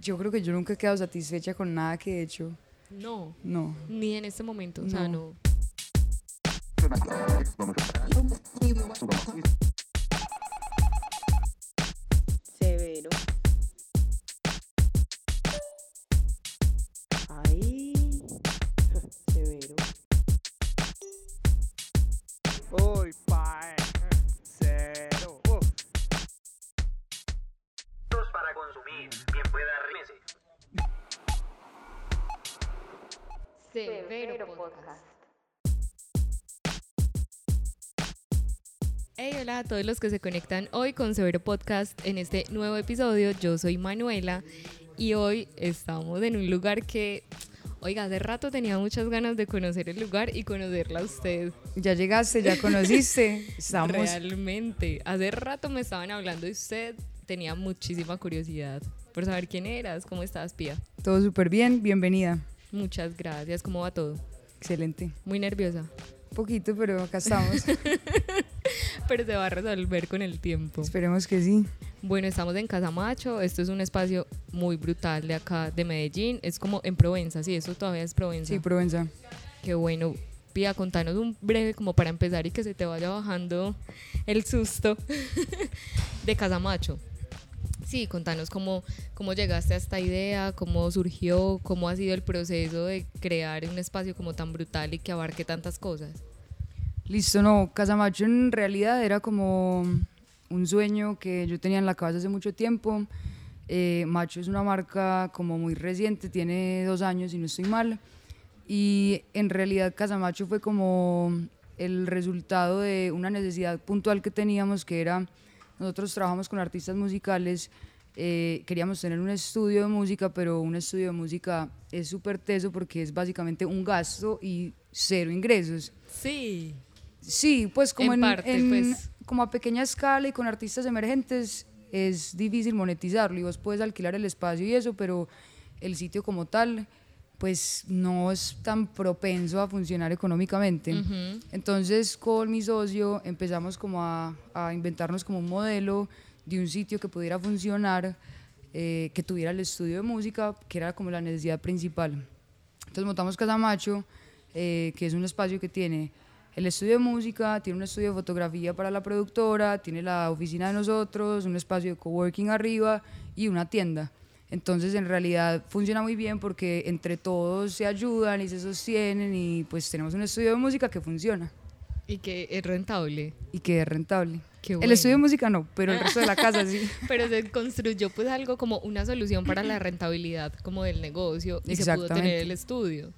Yo creo que yo nunca he quedado satisfecha con nada que he hecho. No, No. ni en este momento, o sea, No. no. Hola a todos los que se conectan hoy con Severo Podcast en este nuevo episodio. Yo soy Manuela y hoy estamos en un lugar que, oiga, hace rato tenía muchas ganas de conocer el lugar y conocerla a usted. Ya llegaste, ya conociste. Estamos. Realmente, hace rato me estaban hablando de usted, tenía muchísima curiosidad por saber quién eras, cómo estás, Pía. Todo súper bien. Bienvenida. Muchas gracias, ¿cómo va todo? Excelente. Muy nerviosa, Un poquito, pero acá estamos. pero se va a resolver con el tiempo. Esperemos que sí. Bueno, estamos en Casa Macho, esto es un espacio muy brutal de acá, de Medellín, es como en Provenza, sí, eso todavía es Provenza. Sí, Provenza. Qué bueno. Pía, contanos un breve como para empezar y que se te vaya bajando el susto de Casamacho. Sí, contanos cómo, cómo llegaste a esta idea, cómo surgió, cómo ha sido el proceso de crear un espacio como tan brutal y que abarque tantas cosas. Listo, no. Casamacho en realidad era como un sueño que yo tenía en la cabeza hace mucho tiempo. Eh, Macho es una marca como muy reciente, tiene dos años y no estoy mal. Y en realidad Casamacho fue como el resultado de una necesidad puntual que teníamos, que era, nosotros trabajamos con artistas musicales, eh, queríamos tener un estudio de música, pero un estudio de música es súper teso porque es básicamente un gasto y cero ingresos. Sí. Sí, pues como En en, parte, en- pues. como a pequeña escala y con artistas emergentes es difícil monetizarlo y vos puedes alquilar el espacio y eso, pero el sitio como tal pues no es tan propenso a funcionar económicamente. Entonces con mi socio empezamos como a, a inventarnos como un modelo de un sitio que pudiera funcionar, eh, que tuviera el estudio de música, que era como la necesidad principal. Entonces montamos Casamacho, eh, que es un espacio que tiene el estudio de música, tiene un estudio de fotografía para la productora, tiene la oficina de nosotros, un espacio de coworking arriba y una tienda. Entonces en realidad funciona muy bien porque entre todos se ayudan y se sostienen y pues tenemos un estudio de música que funciona Y que es rentable. y que es rentable. Qué El bueno. estudio de música no, pero el resto de la casa sí. Pero se construyó pues algo como una solución para la rentabilidad como del negocio y se pudo tener el estudio.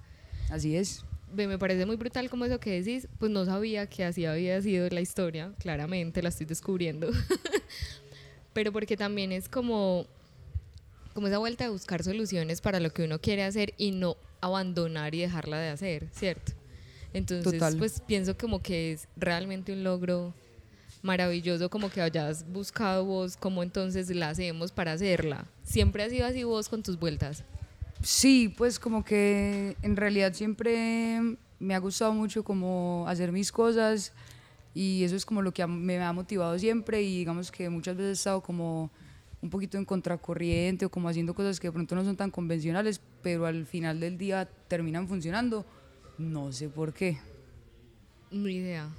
Así es. Me parece muy brutal como eso que decís, pues no sabía que así había sido la historia, claramente la estoy descubriendo. Pero porque también es como como esa vuelta de buscar soluciones para lo que uno quiere hacer y no abandonar y dejarla de hacer, ¿cierto? Entonces, Total. pues pienso como que es realmente un logro maravilloso como que hayas buscado vos cómo entonces la hacemos para hacerla. Siempre has sido así vos con tus vueltas. Sí, pues como que en realidad siempre me ha gustado mucho como hacer mis cosas y eso es como lo que me ha motivado siempre y digamos que muchas veces he estado como un poquito en contracorriente o como haciendo cosas que de pronto no son tan convencionales, pero al final del día terminan funcionando. No sé por qué. Ni idea.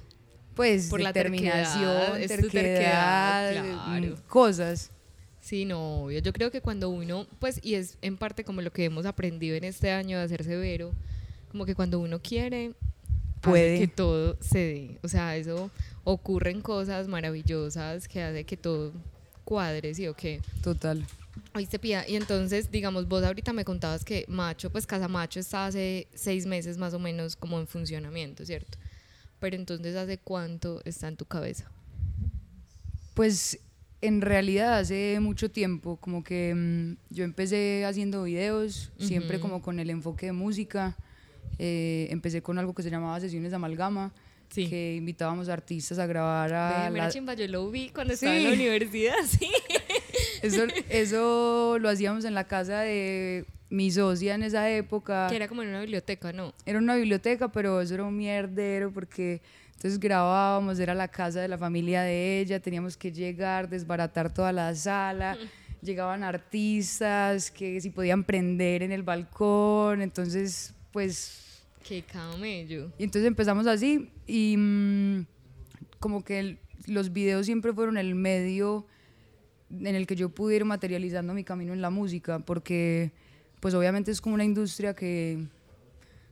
Pues Por la determinación, terquedad, terquedad, terquedad, claro. mm, cosas. Sí, no, obvio. Yo creo que cuando uno, pues, y es en parte como lo que hemos aprendido en este año de ser severo, como que cuando uno quiere, Puede. hace que todo se dé. O sea, eso ocurren cosas maravillosas que hace que todo cuadre, ¿sí o qué? Total. Oíste, Pía, y entonces, digamos, vos ahorita me contabas que Macho, pues Casa Macho está hace seis meses más o menos como en funcionamiento, ¿cierto? Pero entonces, ¿hace cuánto está en tu cabeza? Pues en realidad hace mucho tiempo, como que mm, yo empecé haciendo videos, siempre como con el enfoque de música. Eh, empecé con algo que se llamaba Sesiones de Amalgama, Sí. que invitábamos artistas a grabar a... Mira, la- chimba, yo lo vi cuando estaba en la Sí. universidad, sí. eso, eso lo hacíamos en la casa de mi socia en esa época. Que era como en una biblioteca, ¿no? Era una biblioteca, pero eso era un mierdero porque entonces grabábamos, era la casa de la familia de ella, teníamos que llegar, desbaratar toda la sala, llegaban artistas que si podían prender en el balcón, entonces pues Qué camello. y entonces empezamos así y mm, como que el- los videos siempre fueron el medio en el que yo pude ir materializando mi camino en la música, porque pues obviamente es como una industria que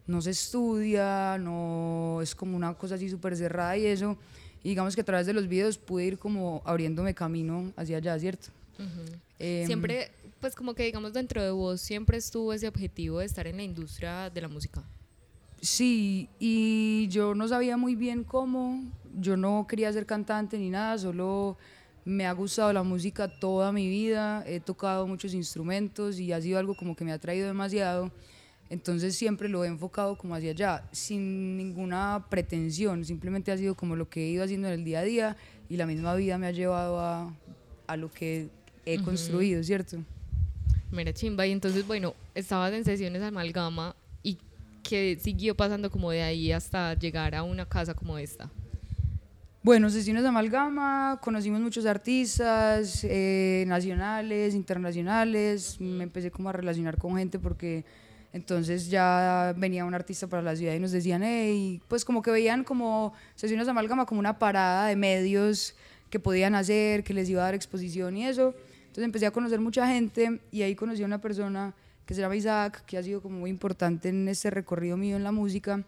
no se estudia, no es como una cosa así súper cerrada y eso. Y digamos que a través de los videos pude ir como abriéndome camino hacia allá, ¿cierto? Em, Siempre, pues como que digamos dentro de vos siempre estuvo ese objetivo de estar en la industria de la música. Sí, y yo no sabía muy bien cómo, yo no quería ser cantante ni nada, solo me ha gustado la música toda mi vida, he tocado muchos instrumentos y ha sido algo como que me ha traído demasiado, entonces siempre lo he enfocado como hacia allá, sin ninguna pretensión, simplemente ha sido como lo que he ido haciendo en el día a día y la misma vida me ha llevado a, a lo que he construido, ¿cierto? Mira, chimba. Y entonces, bueno, estabas en sesiones amalgama y que siguió pasando como de ahí hasta llegar a una casa como esta. Bueno, sesiones de amalgama, conocimos muchos artistas eh, nacionales, internacionales, me empecé como a relacionar con gente porque entonces ya venía un artista para la ciudad y nos decían, hey, pues como que veían como sesiones de amalgama como una parada de medios que podían hacer, que les iba a dar exposición y eso. Entonces empecé a conocer mucha gente y ahí conocí a una persona que se llama Isaac, que ha sido como muy importante en este recorrido mío en la música.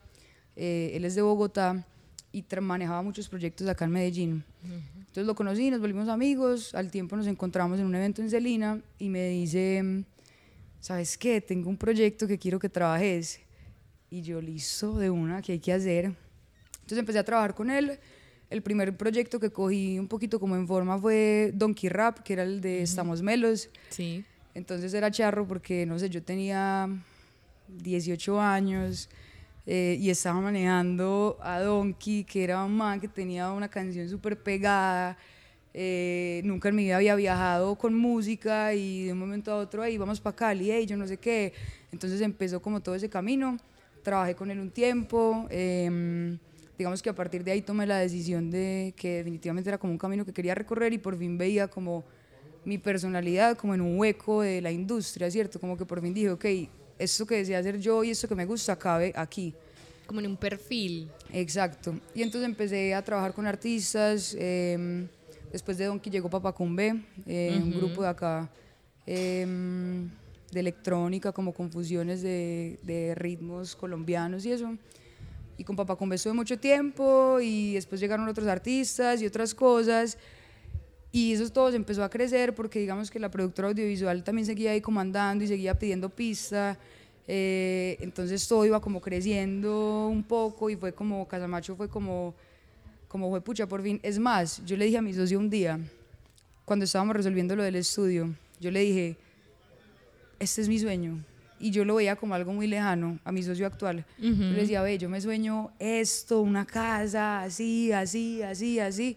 Eh, él es de Bogotá y manejaba muchos proyectos acá en Medellín. Entonces lo conocí, nos volvimos amigos, al tiempo nos encontramos en un evento en Celina y me dice, ¿sabes qué? Tengo un proyecto que quiero que trabajes. Y yo, listo, de una, ¿qué hay que hacer? Entonces empecé a trabajar con él. El primer proyecto que cogí un poquito como en forma fue Donkey Rap, que era el de Estamos Melos. Sí. Entonces era charro porque, no sé, yo tenía 18 años eh, y estaba manejando a Donkey, que era un man que tenía una canción súper pegada. Eh, nunca en mi vida había viajado con música y de un momento a otro, ahí vamos para Cali, hey, yo no sé qué. Entonces empezó como todo ese camino. Trabajé con él un tiempo. em, digamos que a partir de ahí tomé la decisión de que definitivamente era como un camino que quería recorrer y por fin veía como mi personalidad como en un hueco de la industria, ¿cierto? Como que por fin dije, ok, esto que deseo hacer yo y esto que me gusta cabe aquí. Como en un perfil. Exacto. Y entonces empecé a trabajar con artistas. eh, después de Donkey llegó Papacumbe, eh, un grupo de acá eh, de electrónica, como con fusiones de, de ritmos colombianos y eso. Y con Papacumbe estuve mucho tiempo y después llegaron otros artistas y otras cosas. Y eso todo se empezó a crecer porque digamos que la productora audiovisual también seguía ahí comandando y seguía pidiendo pista. eh, entonces todo iba como creciendo un poco y fue como, Casamacho fue como, como fue pucha por fin. Es más, yo le dije a mi socio un día, cuando estábamos resolviendo lo del estudio, yo le dije, este es mi sueño. Y yo lo veía como algo muy lejano a mi socio actual. Yo le decía, ve, yo me sueño esto, una casa, así, así, así, así.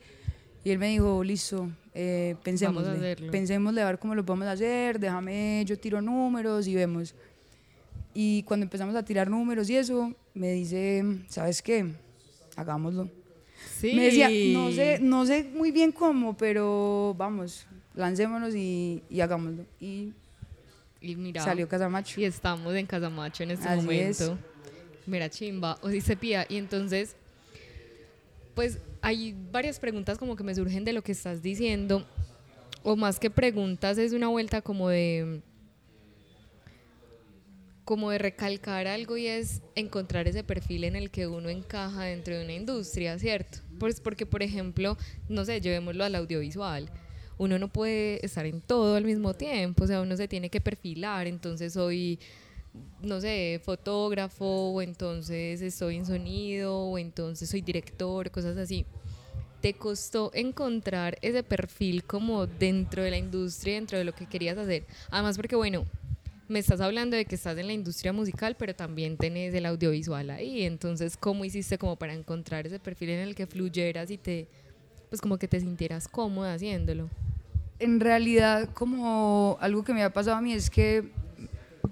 Y él me dijo, listo, eh, pensemos, hacerlo. pensémosle a ver cómo lo podemos hacer, déjame, yo tiro números y vemos. Y cuando empezamos a tirar números y eso, me dice, ¿sabes qué? Hagámoslo. Sí. Me decía, no sé, no sé muy bien cómo, pero vamos, lancémonos y, y hagámoslo. Y Y mira. salió Casamacho. Y estamos en Casamacho en este Así momento. Mira, chimba. O dice Pía. Y entonces, pues hay varias preguntas como que me surgen de lo que estás diciendo. O más que preguntas, es una vuelta como de como de recalcar algo y es encontrar ese perfil en el que uno encaja dentro de una industria, ¿cierto? Pues porque, por ejemplo, no sé, llevémoslo al audiovisual. Uno no puede estar en todo al mismo tiempo, o sea, uno se tiene que perfilar, entonces soy, no sé, fotógrafo, o entonces estoy en sonido, o entonces soy director, cosas así. ¿Te costó encontrar ese perfil como dentro de la industria, dentro de lo que querías hacer? Además, porque bueno, me estás hablando de que estás en la industria musical, pero también tenés el audiovisual ahí. Entonces, ¿cómo hiciste como para encontrar ese perfil en el que fluyeras y te, pues como que te sintieras cómoda haciéndolo? En realidad, como algo que me ha pasado a mí es que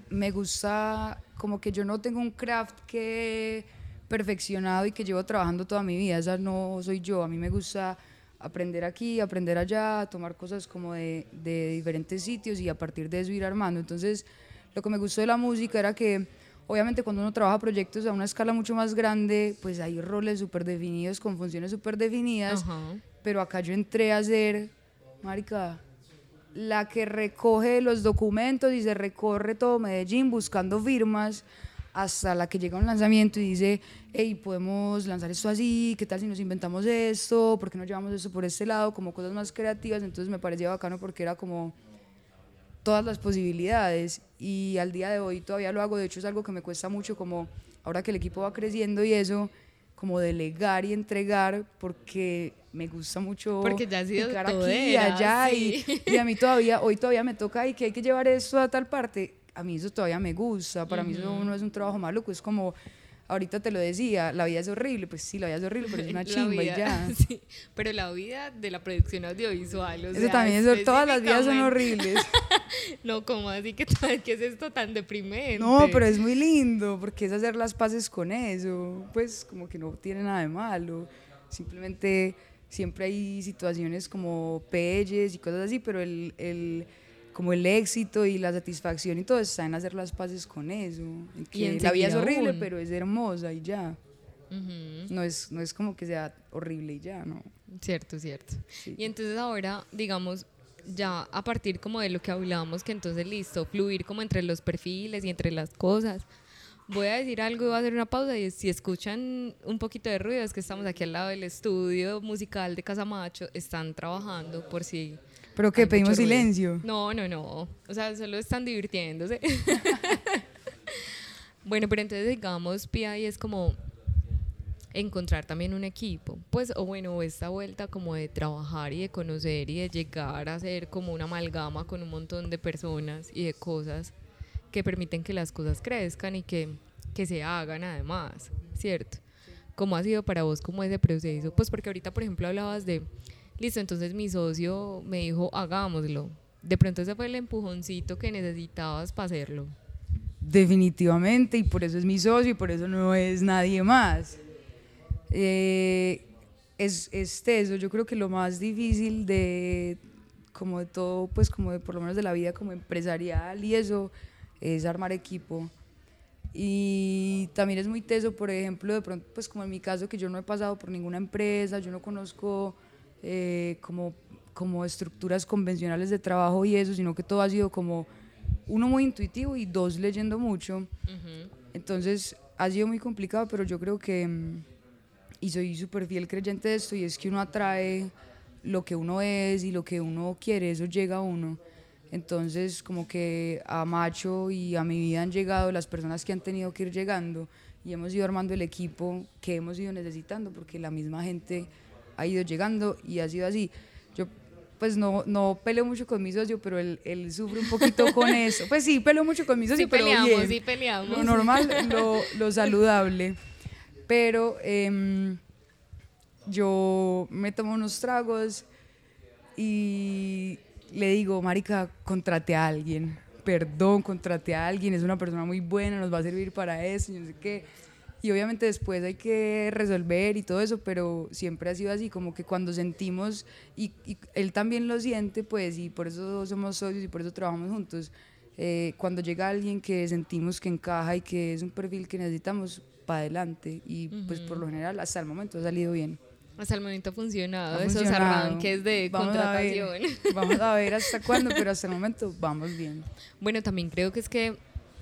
me gusta, como que yo no tengo un craft que perfeccionado y que llevo trabajando toda mi vida, esa no soy yo, a mí me gusta aprender aquí, aprender allá, tomar cosas como de, de diferentes sitios y a partir de eso ir armando. Entonces, lo que me gustó de la música era que, obviamente, cuando uno trabaja proyectos a una escala mucho más grande, pues hay roles súper definidos, con funciones súper definidas, Ajá. pero acá yo entré a ser, marica, la que recoge los documentos y se recorre todo Medellín buscando firmas hasta la que llega un lanzamiento y dice, hey, podemos lanzar esto así, ¿qué tal si nos inventamos esto? ¿Por qué no llevamos esto por este lado? Como cosas más creativas, entonces me parecía bacano porque era como todas las posibilidades y al día de hoy todavía lo hago, de hecho es algo que me cuesta mucho como ahora que el equipo va creciendo y eso, como delegar y entregar porque me gusta mucho Porque ya has sido picar aquí y todera, allá sí. y, y a mí todavía, hoy todavía me toca y que hay que llevar esto a tal parte, a mí eso todavía me gusta, para mí eso no es un trabajo maluco, es como, ahorita te lo decía, la vida es horrible, pues sí, la vida es horrible, pero es una chimba y ya. sí, pero la vida de la producción audiovisual. o Eso sea, también, es, todas las vidas son horribles. No, como así que qué es esto tan deprimente? No, pero es muy lindo, porque es hacer las paces con eso, pues como que no tiene nada de malo, simplemente siempre hay situaciones como pelles y cosas así, pero el, el- como el éxito y la satisfacción y todo está en hacer las paces con eso, en Y que la vida es horrible, aún. pero es hermosa y ya, Ujú. no es, no es como que sea horrible y ya, ¿no? Cierto, cierto. Sí. Y entonces ahora, digamos, ya a partir como de lo que hablábamos, que entonces listo, fluir como entre los perfiles y entre las cosas. Voy a decir algo y voy a hacer una pausa y si escuchan un poquito de ruido es que estamos aquí al lado del estudio musical de Casamacho, están trabajando por si... Pero mucho pedimos silencio. No, no, no. O sea, solo están divirtiéndose. bueno, pero entonces digamos, Pia, y es como encontrar también un equipo, pues, o bueno, esta vuelta como de trabajar y de conocer y de llegar a ser como una amalgama con un montón de personas y de cosas que permiten que las cosas crezcan y que, que se hagan además, ¿cierto? ¿Cómo ha sido para vos como ese proceso? Pues porque ahorita, por ejemplo, hablabas de, listo, entonces mi socio me dijo, hagámoslo. De pronto ese fue el empujoncito que necesitabas para hacerlo. Definitivamente, y por eso es mi socio y por eso no es nadie más. Eh, es, es teso, yo creo que lo más difícil de como de todo, pues como de por lo menos de la vida como empresarial y eso, es armar equipo. Y también es muy teso, por ejemplo, de pronto, pues como en mi caso, que yo no he pasado por ninguna empresa, yo no conozco eh, como, como estructuras convencionales de trabajo y eso, sino que todo ha sido como uno muy intuitivo y dos leyendo mucho. Entonces ha sido muy complicado, pero yo creo que, mm, y soy súper fiel creyente de esto, y es que uno atrae lo que uno es y lo que uno quiere, eso llega a uno. Entonces, como que a Macho y a mi vida han llegado las personas que han tenido que ir llegando y hemos ido armando el equipo que hemos ido necesitando porque la misma gente ha ido llegando y ha sido así. Yo pues no, no peleo mucho con mi socio, pero él, él sufre un poquito con eso. Pues sí, peleo mucho con mi socio, Sí pero peleamos, bien. sí peleamos. Lo normal, lo, lo saludable. Pero em, yo me tomo unos tragos y le digo, marica, contrate a alguien. Perdón, contrate a alguien, es una persona muy buena, nos va a servir para eso, no sé qué. Y obviamente después hay que resolver y todo eso, pero siempre ha sido así, como que cuando sentimos, y, y él también lo siente, pues, y por eso somos socios y por eso trabajamos juntos, eh, cuando llega alguien que sentimos que encaja y que es un perfil que necesitamos, para adelante. Y pues por lo general, hasta el momento ha salido bien. Hasta el momento ha funcionado, Ha esos funcionado. arranques de Vamos a ver, contratación. vamos a ver hasta cuándo, pero hasta el momento vamos bien. Bueno, también creo que es que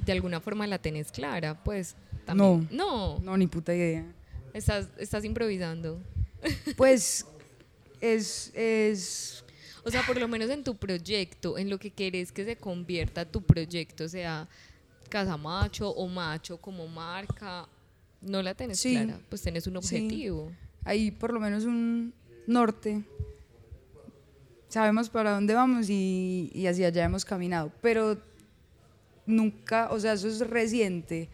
de alguna forma la tenés clara, pues. También. No. No, ni puta idea. Estás, estás improvisando. Pues es, es O sea, por lo menos en tu proyecto, en lo que querés que se convierta tu proyecto, sea Casa Macho o Macho como marca, no la tenés Sí. clara, pues tenés un Sí. objetivo. hay por lo menos un norte. Sabemos para dónde vamos y, y hacia allá hemos caminado, pero nunca, o sea, eso es reciente.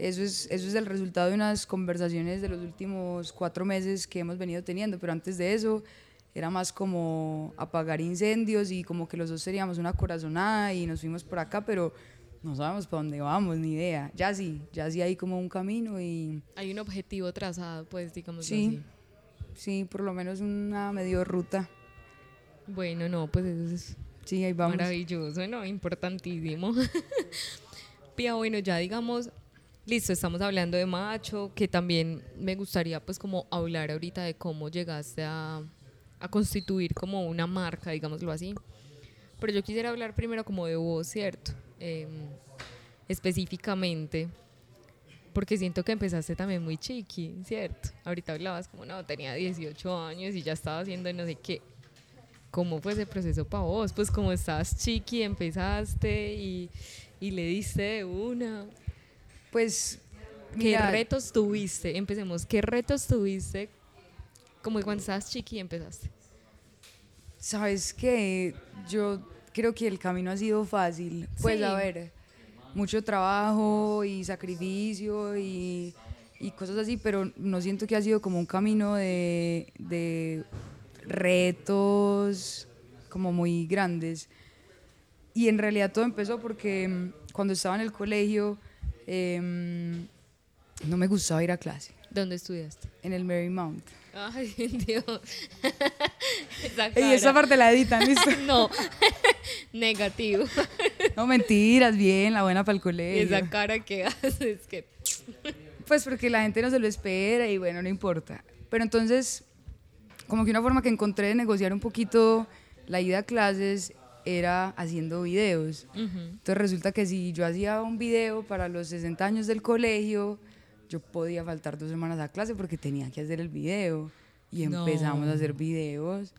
Eso es, eso es el resultado de unas conversaciones de los últimos cuatro meses que hemos venido teniendo, pero antes de eso era más como apagar incendios y como que los dos seríamos una corazonada y nos fuimos por acá, pero no sabemos para dónde vamos, ni idea. Ya sí, ya sí hay como un camino y Hay un objetivo trazado, pues, digamos Sí. así. sí, por lo menos una medio ruta. Bueno, no, pues eso es Sí, ahí vamos. maravilloso, ¿no? Importantísimo. Pia, bueno, ya digamos, listo, estamos hablando de macho, que también me gustaría pues como hablar ahorita de cómo llegaste a, constituir como una marca, digámoslo así. Pero yo quisiera hablar primero como de vos, ¿cierto? Em, específicamente, porque siento que empezaste también muy chiqui, ¿cierto? Ahorita hablabas como, no, tenía 18 años y ya estaba haciendo no sé qué. ¿Cómo fue ese proceso para vos? Pues como estabas chiqui, empezaste y, y le diste de una. Pues, ¿Qué retos tuviste? Empecemos. ¿Qué retos tuviste como cuando estabas chiqui y empezaste? sabes que yo creo que el camino ha sido fácil. Pues Sí. a ver, mucho trabajo y sacrificio y, y cosas así, pero no siento que ha sido como un camino de, de retos como muy grandes. Y en realidad todo empezó porque mm, cuando estaba en el colegio em, no me gustaba ir a clase, ¿Dónde estudiaste? en el Marymount. Ay, Dios. Esa Y esa parte la editan, ¿listo? No, negativo. No, mentiras, bien, la buena para el colegio. esa cara que haces que... Pues porque la gente no se lo espera y bueno, no importa. Pero entonces, como que una forma que encontré de negociar un poquito la ida a clases era haciendo videos. Entonces resulta que si yo hacía un video para los 60 años del colegio, yo podía faltar dos semanas a clase porque tenía que hacer el video. Y No. empezamos a hacer videos.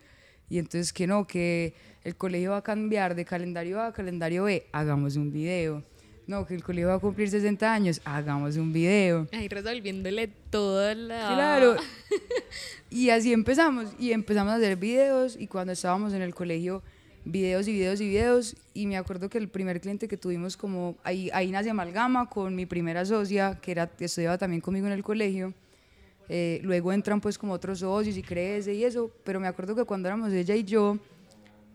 Y entonces que no, que el colegio va a cambiar de calendario A a calendario B, hagamos un video. No, que el colegio va a cumplir 60 años, hagamos un video. Ahí resolviéndole toda la... Claro. Y así empezamos. Y empezamos a hacer videos. Y cuando estábamos en el colegio, videos y videos y videos. Y me acuerdo que el primer cliente que tuvimos, como ahí, ahí nace Amalgama con mi primera socia, que, era, que estudiaba también conmigo en el colegio. Eh, luego entran pues como otros socios y crece y eso. Pero me acuerdo que cuando éramos ella y yo,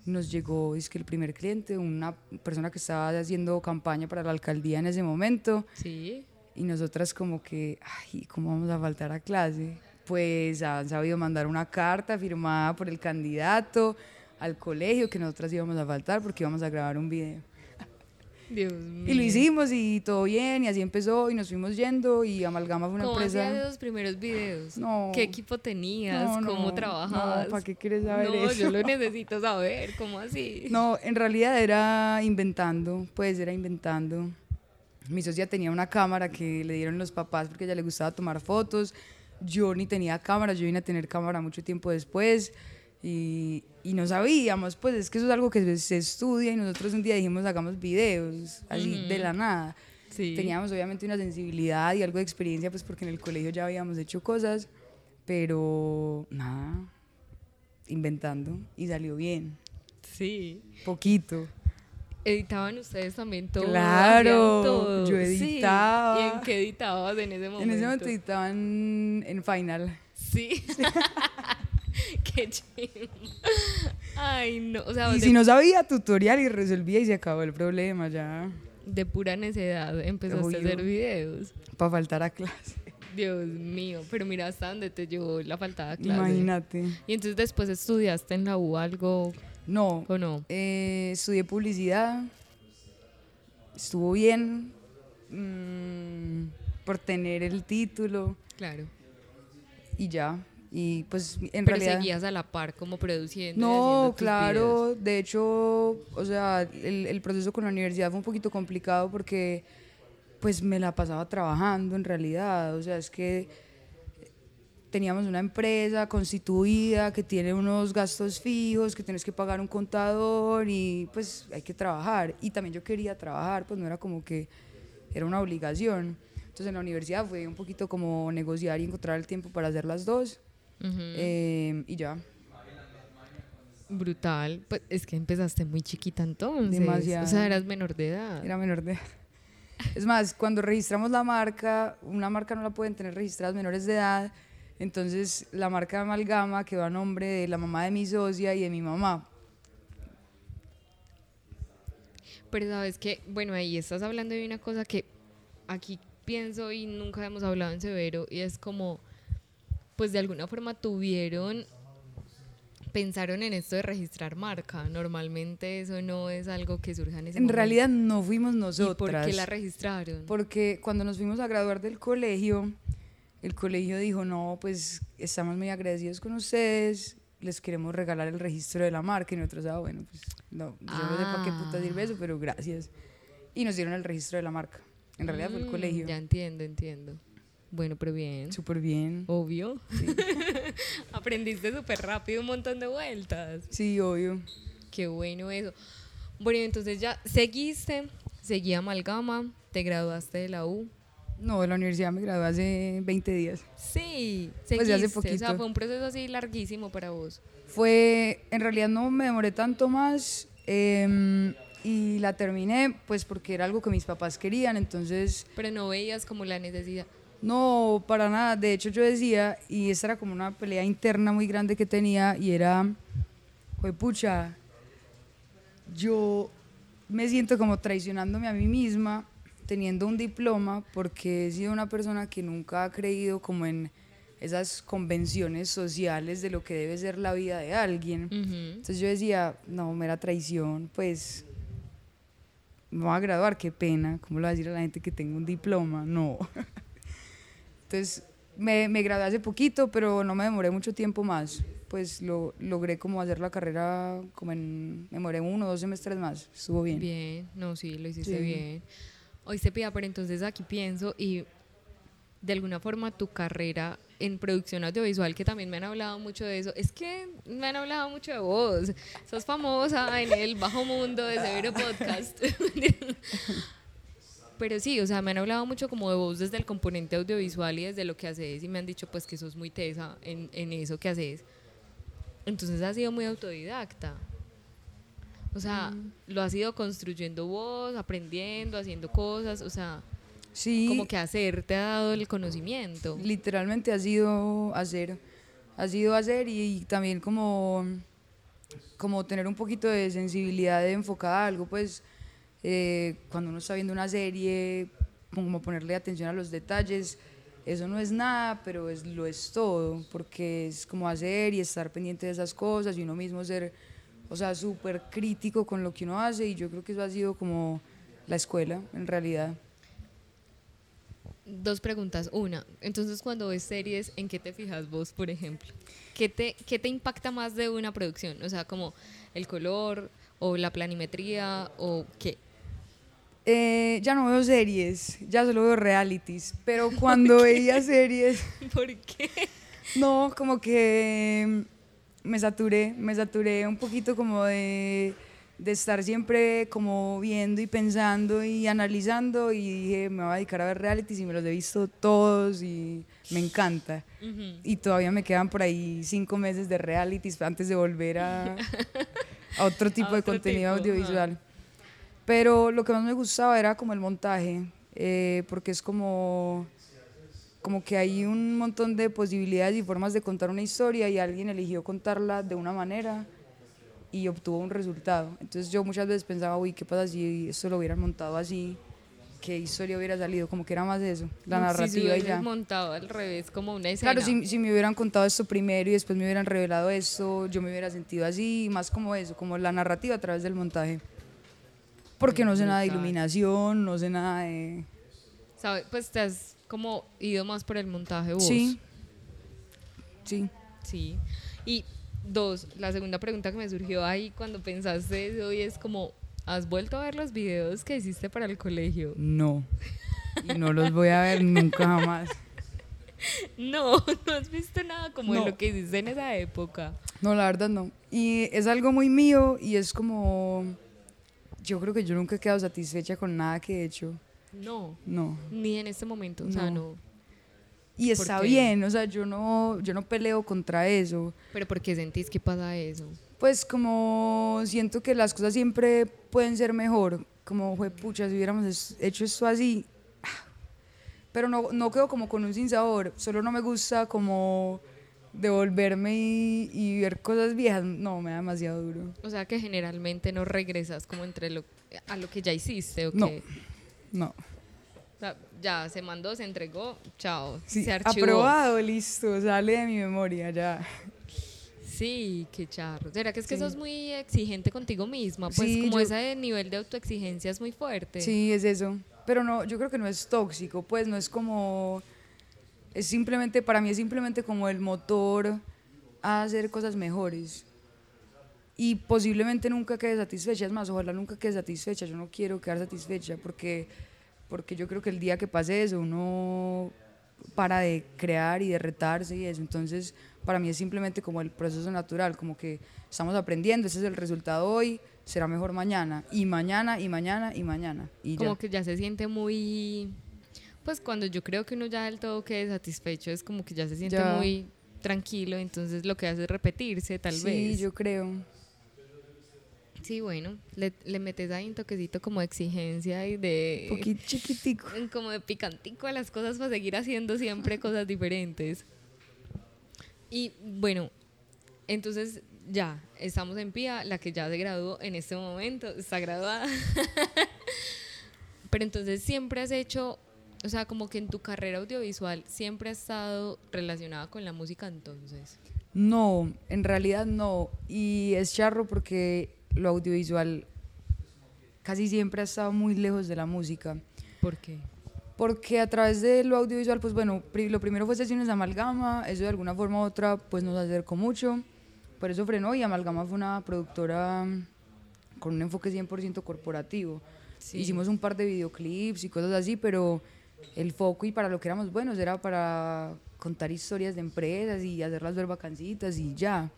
nos llegó, es que el primer cliente, una persona que estaba haciendo campaña para la alcaldía en ese momento. Sí. Y nosotras como que, ay, ¿cómo vamos a faltar a clase? Pues han sabido mandar una carta firmada por el candidato al colegio que nosotras íbamos a faltar porque íbamos a grabar un video. Dios mío. Y lo hicimos y todo bien y así empezó y nos fuimos yendo y Amalgama fue una ¿Cómo empresa... hacías esos primeros videos? No. ¿Qué equipo tenías? No, no, ¿Cómo trabajabas? No, ¿para qué quieres saber No, eso? yo lo necesito saber. ¿Cómo así? No, en realidad era inventando, pues era inventando. Mi socia tenía una cámara que le dieron los papás porque a ella le gustaba tomar fotos. Yo ni tenía cámara, yo vine a tener cámara mucho tiempo después y, y no sabíamos, pues es que eso es algo que se, estudia y nosotros un día dijimos hagamos videos, así de la nada. Sí. Teníamos obviamente una sensibilidad y algo de experiencia, pues porque en el colegio ya habíamos hecho cosas, pero nada, inventando y salió bien, Sí. poquito. ¿Editaban ustedes también todo? Claro, ¿Hacían todo? yo Sí. editaba. ¿Y en qué editabas en ese momento? En ese momento editaban en Final. Sí. qué chimba. Ay, no. O sea, Y de, si no sabía, tutorial y resolvía y se acabó el problema ya. de pura necedad empezaste Obvio. a hacer videos. Para faltar a clase. Dios mío. Pero mira hasta dónde te llevó la faltada clase. Imagínate. Y entonces después estudiaste en la U algo No, o no? eh, estudié publicidad. Estuvo bien mm, por tener el título Claro. y ya. Y pues en Pero realidad... seguías a la par como produciendo. No, claro, de hecho, o sea, el, el proceso con la universidad fue un poquito complicado porque pues me la pasaba trabajando en realidad, o sea, es que teníamos una empresa constituida que tiene unos gastos fijos, que tienes que pagar un contador y pues hay que trabajar. Y también yo quería trabajar, pues no era como que era una obligación. Entonces en la universidad fue un poquito como negociar y encontrar el tiempo para hacer las dos. Ujú. eh, y ya. Brutal. Pues es que empezaste muy chiquita entonces. Demasiado. O sea, eras menor de edad. Era menor de edad. Es más, cuando registramos la marca, una marca no la pueden tener registradas menores de edad. Entonces, la marca de Amalgama quedó a nombre de la mamá de mi socia y de mi mamá. Pero sabes que, bueno, ahí estás hablando de una cosa que aquí pienso y nunca hemos hablado en Severo y es como pues de alguna forma tuvieron, pensaron en esto de registrar marca. Normalmente eso no es algo que surja en ese En momento. realidad no fuimos ¿Y nosotras. por qué la registraron? Porque cuando nos fuimos a graduar del colegio, el colegio dijo, no, pues estamos muy agradecidos con ustedes, les queremos regalar el registro de la marca. Y nosotros, ah, bueno, pues no, yo no sé para qué puta sirve eso, pero gracias. Y nos dieron el registro de la marca. En realidad fue el Mm, colegio. Ya entiendo, entiendo. Bueno, pero bien. Súper bien. Obvio. Aprendiste súper rápido un montón de vueltas. Sí, obvio. Qué bueno eso. Bueno, entonces ya seguiste, seguí amalgama, te graduaste de la U. No, de la universidad me gradué hace 20 días. Sí, Pues seguiste. ya hace O sea, poquito. fue un proceso así larguísimo para vos. Fue, en realidad no me demoré tanto más em, y la terminé pues porque era algo que mis papás querían, entonces Pero no veías como la necesidad. No, para nada. De hecho yo decía, y esta era como una pelea interna muy grande que tenía y era, fue pucha, yo me siento como traicionándome a mí misma teniendo un diploma porque he sido una persona que nunca ha creído como en esas convenciones sociales de lo que debe ser la vida de alguien. Entonces yo decía, no, mera traición, pues me voy a graduar, qué pena, ¿cómo le voy a decir a la gente que tengo un diploma? No. Entonces me, me gradué hace poquito, pero no me demoré mucho tiempo más. Pues lo, logré como hacer la carrera, como en, me demoré uno o dos semestres más, estuvo bien. Bien, no, sí, lo hiciste Sí. bien. Hoy se pida, pero entonces aquí pienso y de alguna forma tu carrera en producción audiovisual, que también me han hablado mucho de eso, es que me han hablado mucho de vos. Sos famosa en el bajo mundo de Severo Podcast. Pero sí, o sea, me han hablado mucho como de vos desde el componente audiovisual y desde lo que haces y me han dicho pues que sos muy tesa en, en eso que haces. Entonces has sido muy autodidacta. O sea, lo has ido construyendo vos, aprendiendo, haciendo cosas, o sea, Sí, como que hacer te ha dado el conocimiento. literalmente ha sido hacer, ha sido hacer y, también como, como tener un poquito de sensibilidad de enfocada a algo, pues eh, cuando uno está viendo una serie, como ponerle atención a los detalles, eso no es nada, pero es, lo es todo, porque es como hacer y estar pendiente de esas cosas y uno mismo ser, o sea, súper crítico con lo que uno hace y yo creo que eso ha sido como la escuela, en realidad. Dos preguntas. Una, entonces cuando ves series, ¿en qué te fijas vos, por ejemplo? ¿Qué te, qué te impacta más de una producción? O sea, como el color o la planimetría o qué. Eh, ya no veo series, ya solo veo realities, pero cuando veía series, ¿Por qué? no, como que me saturé, me saturé un poquito como de, de estar siempre como viendo y pensando y analizando y dije, me voy a dedicar a ver realities y me los he visto todos y me encanta. Y todavía me quedan por ahí cinco meses de realities antes de volver a, a otro tipo de otro contenido tipo, audiovisual. Pero lo que más me gustaba era como el montaje, eh, porque es como, como que hay un montón de posibilidades y formas de contar una historia y alguien eligió contarla de una manera y obtuvo un resultado. Entonces yo muchas veces pensaba, uy, ¿qué pasa si esto lo hubieran montado así? ¿Qué historia hubiera salido? Como que era más eso, la si se narrativa y ya. montado al revés, como una escena. Claro, si, si me hubieran contado esto primero y después me hubieran revelado esto, yo me hubiera sentido así, más como eso, como la narrativa a través del montaje. Porque no sé nada de iluminación, no sé nada de... ¿Sabe? Pues te has como ido más por el montaje vos. Sí. Sí. Sí. Y dos, la segunda pregunta que me surgió ahí cuando pensaste eso y es como, ¿has vuelto a ver los videos que hiciste para el colegio? No. Y no los voy a ver nunca jamás. No, no has visto nada como No. de lo que hiciste en esa época. No, la verdad no. Y es algo muy mío y es como... Yo creo que yo nunca he quedado satisfecha con nada que he hecho. No, No. ni en este momento, o sea, No. Y está bien, o sea, yo no, yo no peleo contra eso. Pero ¿por qué sentís que pasa eso? Pues como siento que las cosas siempre pueden ser mejor, como fue pucha, si hubiéramos hecho esto así, pero no, no quedo como con un sinsabor, solo no me gusta como devolverme y, y ver cosas viejas, no, me da demasiado duro. O sea, que generalmente no regresas como entre lo a lo que ya hiciste o No. qué? No, O sea, ya se mandó, se entregó, chao, Sí, se archivó. aprobado, listo, sale de mi memoria ya. Sí, qué charro. ¿Será que es que Sí. sos muy exigente contigo misma? Pues Sí, como yo- ese nivel de autoexigencia es muy fuerte. Sí, es eso. Pero no, yo creo que no es tóxico, pues no es como. Es simplemente, para mí es simplemente como el motor a hacer cosas mejores. Y posiblemente nunca quede satisfecha, es más, ojalá nunca quede satisfecha. Yo no quiero quedar satisfecha porque, porque yo creo que el día que pase eso, uno para de crear y de retarse y eso. Entonces, para mí es simplemente como el proceso natural, como que estamos aprendiendo, ese es el resultado hoy, será mejor mañana, y mañana, y mañana, y mañana. Como que ya se siente muy... Pues cuando yo creo que uno ya del todo quede satisfecho, es como que ya se siente Ya. muy tranquilo, entonces lo que hace es repetirse, tal sí, vez. yo creo. Sí, bueno, le, le metes ahí un toquecito como de exigencia y de... Poquito chiquitico. como de picantico a las cosas para seguir haciendo siempre cosas diferentes. Y bueno, entonces ya, estamos en PIA, la que ya se graduó en este momento, está graduada. Pero entonces siempre has hecho, o sea, como que en tu carrera audiovisual siempre has estado relacionada con la música entonces. No, en realidad no. Y es charro porque lo audiovisual casi siempre ha estado muy lejos de la música. ¿Por qué? Porque a través de lo audiovisual, pues bueno, lo primero fue Sesiones Amalgama, eso de alguna forma u otra pues nos acercó mucho, por eso frenó y Amalgama fue una productora mm, con un enfoque 100% corporativo. Sí. Hicimos un par de videoclips y cosas así, pero el foco y para lo que éramos buenos era para contar historias de empresas y hacerlas ver vacancitas y ya.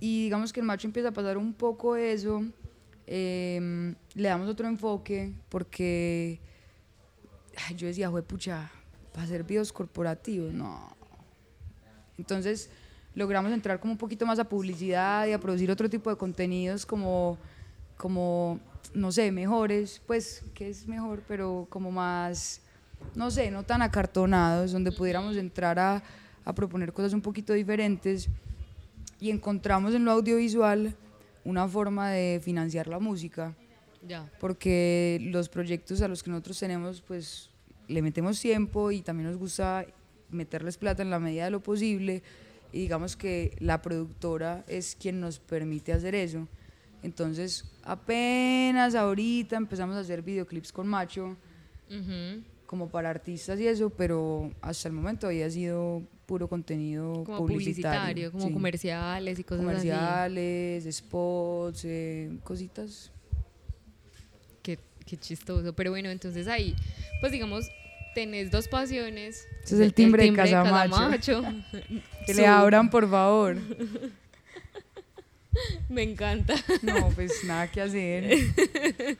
Y digamos que el macho empieza a pasar un poco eso, em, le damos otro enfoque porque yo decía, jue pucha, para hacer videos corporativos, no. Entonces logramos entrar como un poquito más a publicidad y a producir otro tipo de contenidos como, como no sé, mejores, pues, que es mejor, pero como más, no sé, no tan acartonados, donde pudiéramos entrar a, a proponer cosas un poquito diferentes y encontramos en lo audiovisual una forma de financiar la música Ya. porque los proyectos a los que nosotros tenemos, pues le metemos tiempo y también nos gusta meterles plata en la medida de lo posible y digamos que la productora es quien nos permite hacer eso. Entonces, apenas ahorita empezamos a hacer videoclips con Macho, Ujú. Como para artistas y eso, pero hasta el momento había sido puro contenido Como publicitario, publicitario, como sí. comerciales y cosas así. comerciales, spots, eh, cositas. Qué, qué chistoso. Pero bueno, entonces ahí, pues digamos, tenés dos pasiones. Ese es el timbre de Casamacho. Que le abran, por favor. Me encanta. No, pues nada que hacer.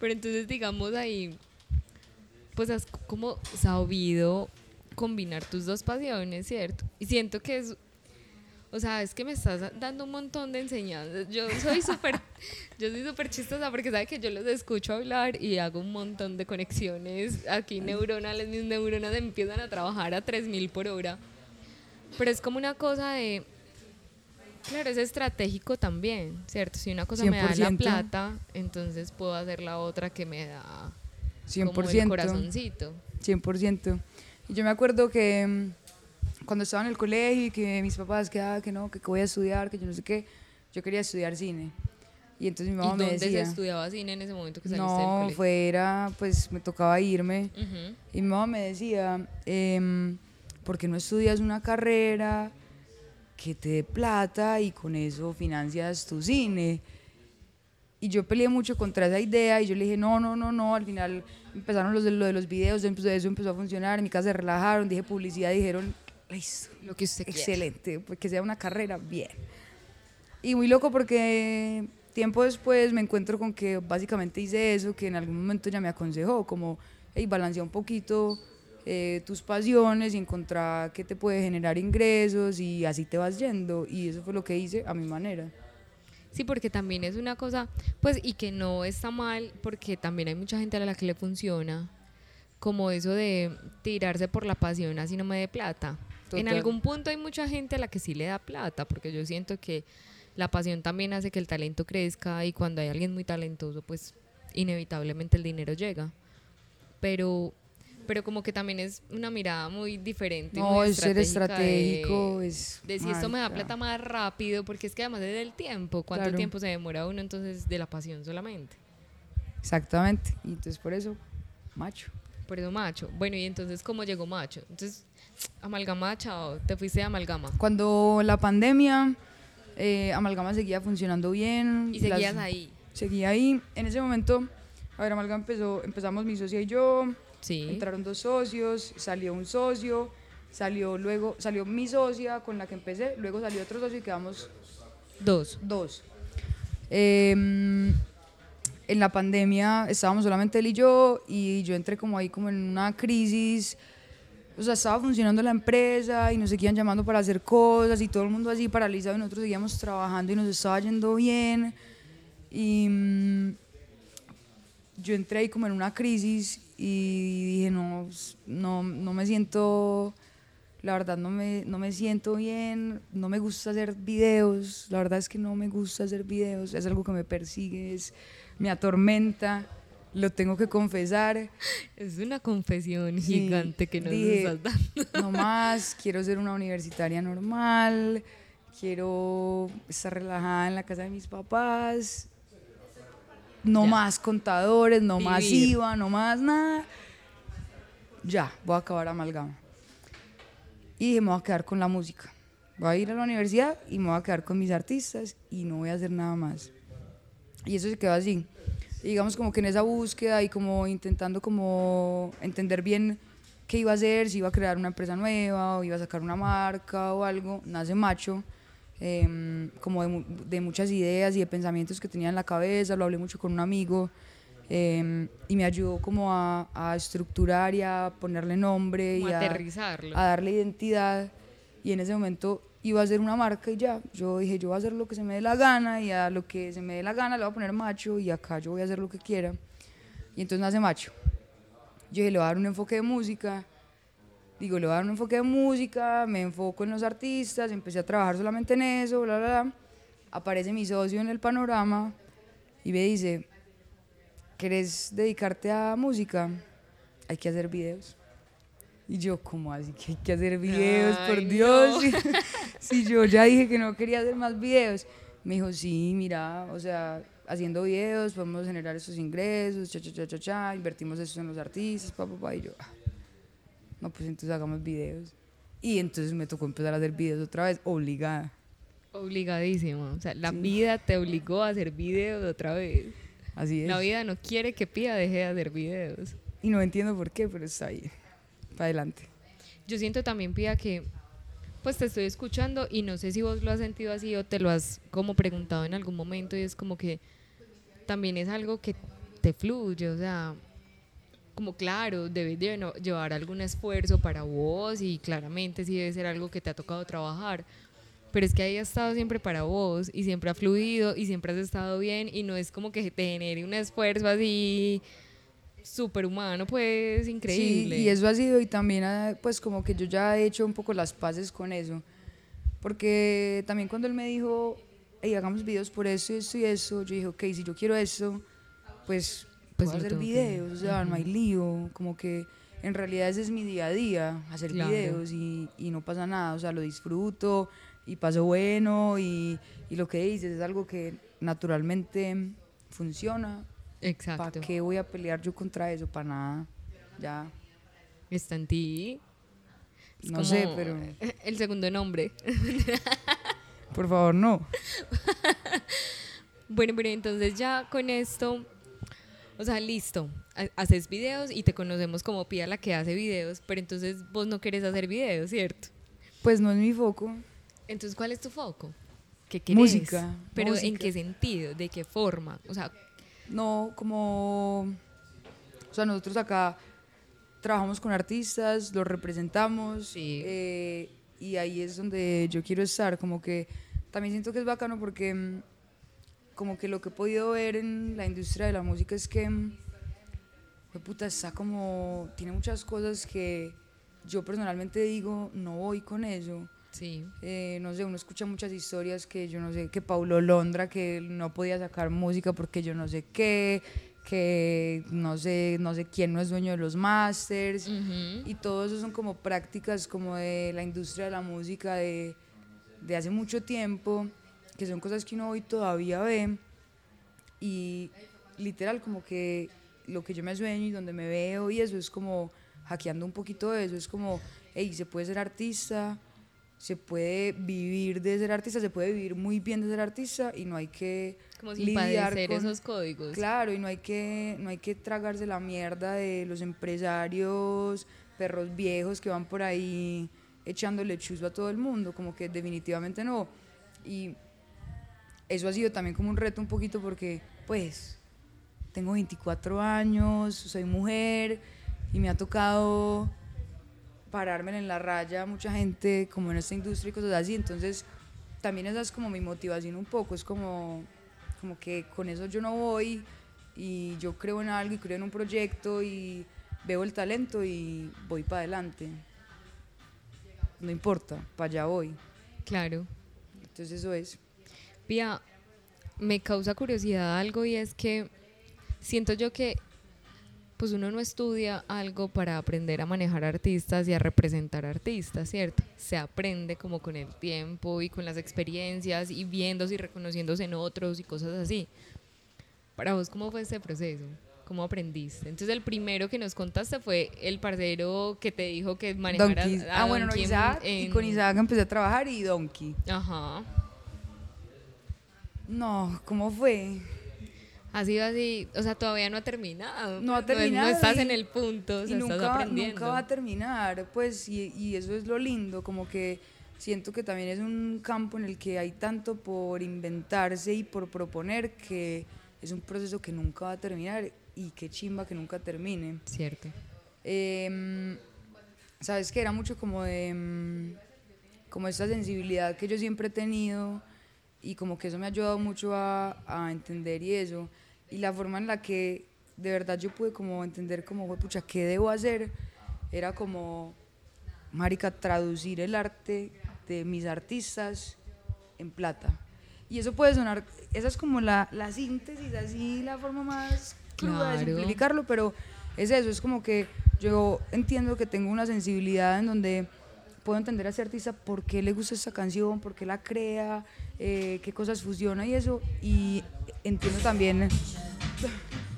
Pero entonces, digamos, ahí, pues has como sabido combinar tus dos pasiones, ¿cierto? Y siento que es, o sea, es que me estás dando un montón de enseñanzas. Yo soy súper, yo soy súper chistosa porque sabe que yo los escucho hablar y hago un montón de conexiones aquí neuronales, mis neuronas empiezan a trabajar a 3000 por hora. Pero es como una cosa de, claro, es estratégico también, ¿cierto? Si una cosa me da la 100%. plata, entonces puedo hacer la otra que me da como el 100%. corazoncito. 100%. Y yo me acuerdo que mm, cuando estaba en el colegio y que mis papás que, ah, que no, que, que voy a estudiar, que yo no sé qué, yo quería estudiar cine. Y entonces mi ¿Y mamá me dónde se decía, estudiaba cine en ese momento que saliste del no, colegio? fuera, pues me tocaba irme. Ujú. Y mi mamá me decía, em, ¿por qué no estudias una carrera que te dé plata y con eso financias tu cine? Y yo peleé mucho contra esa idea y yo le dije, no, no, no, no. Al final empezaron los de, lo de los videos, eso empezó a funcionar, en mi casa se relajaron, dije publicidad, dijeron, listo, Lo que usted excelente, pues que sea una carrera, bien. Y muy loco porque tiempo después me encuentro con que básicamente hice eso, que en algún momento ya me aconsejó, como, hey, balancea un poquito eh, tus pasiones y encontrar qué te puede generar ingresos y así te vas yendo. Y eso fue lo que hice a mi manera. Sí, porque también es una cosa, pues, y que no está mal, porque también hay mucha gente a la que le funciona, como eso de tirarse por la pasión así no me dé plata. En algún punto hay mucha gente a la que sí le da plata, porque yo siento que la pasión también hace que el talento crezca y cuando hay alguien muy talentoso, pues inevitablemente el dinero llega. pero, pero como que también es una mirada muy diferente. No, muy es ser estratégica de- estratégico, es... de si esto me da plata más rápido, porque es que además es del tiempo, cuánto Claro. tiempo se demora uno entonces de la pasión solamente. Exactamente. Y entonces por eso, macho. Por eso macho. Bueno, y entonces cómo llegó macho. Entonces, amalgama, chao, te fuiste de amalgama. Cuando la pandemia, eh, Amalgama seguía funcionando bien. Y seguías las- ahí. Seguía ahí. En ese momento, a ver, Amalgama empezó, empezamos mi socia y yo, Sí. entraron dos socios, salió un socio, salió luego, salió mi socia con la que empecé, luego salió otro socio y quedamos Dos. dos. Em, en la pandemia estábamos solamente él y yo y yo entré como ahí como en una crisis. O sea, estaba funcionando la empresa y nos seguían llamando para hacer cosas y todo el mundo así paralizado y nosotros seguíamos trabajando y nos estaba yendo bien. Y mm, yo entré ahí como en una crisis y dije, no, no, no me siento, la verdad no me, no me siento bien, no me gusta hacer videos, la verdad es que no me gusta hacer videos, es algo que me persigue, es, me atormenta, lo tengo que confesar. Es una confesión gigante que nos dije, estás dando. No más, quiero ser una universitaria normal, quiero estar relajada en la casa de mis papás, no Ya. más contadores, no más Vivir. IVA, no más nada. Ya, voy a acabar amalgama. Y dije, me voy a quedar con la música. Voy a ir a la universidad y me voy a quedar con mis artistas y no voy a hacer nada más. Y eso se quedó así. Y digamos como que en esa búsqueda y como intentando como entender bien qué iba a hacer, si iba a crear una empresa nueva o iba a sacar una marca o algo, nace Macho, em, como de, de muchas ideas y de pensamientos que tenía en la cabeza, lo hablé mucho con un amigo em, y me ayudó como a, a estructurar y a ponerle nombre Como y a, aterrizarlo. a darle identidad y en ese momento iba a ser una marca y ya, yo dije yo voy a hacer lo que se me dé la gana y a lo que se me dé la gana le voy a poner macho y acá yo voy a hacer lo que quiera y entonces nace macho. Yo dije le voy a dar un enfoque de música, digo le voy a dar un enfoque de música, me enfoco en los artistas, empecé a trabajar solamente en eso, bla, bla, bla. Aparece mi socio en el panorama y me dice, ¿querés dedicarte a música? Hay que hacer videos. Y yo, ¿cómo así que hay que hacer videos? Ay, por Dios. no. si yo ya dije que no quería hacer más videos. Me dijo, sí, mira, o sea, haciendo videos podemos generar esos ingresos, cha, cha, cha, cha, cha, invertimos eso en los artistas, papá, papá. Y yo, "Ah, no, pues entonces hagamos videos. Y entonces me tocó empezar a hacer videos otra vez, obligada. Obligadísimo. O sea, la Sí. vida te obligó a hacer videos otra vez. Así es. La vida no quiere que Pía deje de hacer videos. Y no entiendo por qué, pero está ahí. Para adelante. Yo siento también, Pía, que pues te estoy escuchando y no sé si vos lo has sentido así o te lo has como preguntado en algún momento y es como que también es algo que te fluye, o sea, como claro, debes de llevar algún esfuerzo para vos y claramente sí debe ser algo que te ha tocado trabajar, pero es que ahí ha estado siempre para vos y siempre ha fluido y siempre has estado bien y no es como que te genere un esfuerzo así superhumano, pues increíble. Sí, y eso ha sido, y también, pues como que yo ya he hecho un poco las paces con eso. Porque también cuando él me dijo, hey, hagamos videos por eso, esto y eso, yo dije, ok, si yo quiero eso, pues, Pues puedo hacer que- videos, o sea, no hay lío. Como que en realidad ese es mi día a día, hacer Claro. videos y, y no pasa nada, o sea, lo disfruto y paso bueno y, y lo que dices es algo que naturalmente funciona. ¿Para Exacto. qué voy a pelear yo contra eso? Para nada. Ya. Está en ti. Es No sé, pero- El segundo nombre. Por favor, no. Bueno, pero entonces ya con esto, o sea, listo, ha- haces videos y te conocemos como Pía la que hace videos, pero entonces vos no querés hacer videos, ¿cierto? Pues no es mi foco. Entonces, ¿cuál es tu foco? ¿Qué querés? Música, Pero ¿en qué sentido? ¿De qué forma? O sea, No, como. O sea, nosotros acá trabajamos con artistas, los representamos. Sí. eh, y ahí es donde yo quiero estar. Como que también siento que es bacano porque. Como que lo que he podido ver en la industria de la música es que. mm, puta, está como. Tiene muchas cosas que yo personalmente digo, no voy con eso. sí. Eh, no sé, uno escucha muchas historias que yo no sé, que Paulo Londra, que no podía sacar música porque yo no sé qué, que no sé, no sé quién no es dueño de los masters Ujú. y todo eso son como prácticas como de la industria de la música de, de hace mucho tiempo, que son cosas que uno hoy todavía ve y literal como que lo que yo me sueño y donde me veo y eso es como hackeando un poquito eso, es como, hey, se puede ser artista, se puede vivir de ser artista, se puede vivir muy bien de ser artista y no hay que Como sin lidiar con- esos códigos. Claro, y no hay que no hay que tragarse la mierda de los empresarios, perros viejos que van por ahí echándole chuzo a todo el mundo, como que definitivamente no. Y eso ha sido también como un reto un poquito porque pues tengo 24 años, soy mujer y me ha tocado pararme en la raya mucha gente como en esta industria y cosas así, entonces también esa es como mi motivación un poco, es como, como que con eso yo no voy y yo creo en algo y creo en un proyecto y veo el talento y voy para adelante. No importa, para allá voy. Claro. Entonces eso es. Pía, me causa curiosidad algo y es que siento yo que pues uno no estudia algo para aprender a manejar artistas y a representar artistas, ¿cierto? Se aprende como con el tiempo y con las experiencias y viéndose y reconociéndose en otros y cosas así. Para vos, ¿cómo fue ese proceso? ¿Cómo aprendiste? Entonces, el primero que nos contaste fue el parcero que te dijo que manejaras Donkey. a Ah, bueno, no, en- Isaac. Y en- con Isaac empecé a trabajar y Donkey. Ajá. No, ¿cómo fue? Ha sido así, o sea, todavía no ha terminado. No ha terminado No, estás y- en el punto, o sea, y nunca, estás va- aprendiendo. nunca va a terminar, pues, y, y eso es lo lindo, como que siento que también es un campo en el que hay tanto por inventarse y por proponer que es un proceso que nunca va a terminar y qué chimba que nunca termine. Cierto. Em, Sabes que era mucho como de em, como esta sensibilidad que yo siempre he tenido y como que eso me ha ayudado mucho a, a entender y eso y la forma en la que de verdad yo pude como entender como "Jue pucha qué debo hacer era como marica traducir el arte de mis artistas en plata y eso puede sonar esa es como la, la síntesis así la forma más cruda de Claro. simplificarlo pero es eso es como que yo entiendo que tengo una sensibilidad en donde puedo entender a ese artista por qué le gusta esa canción, por qué la crea, eh, qué cosas fusiona y eso. Y entiendo también,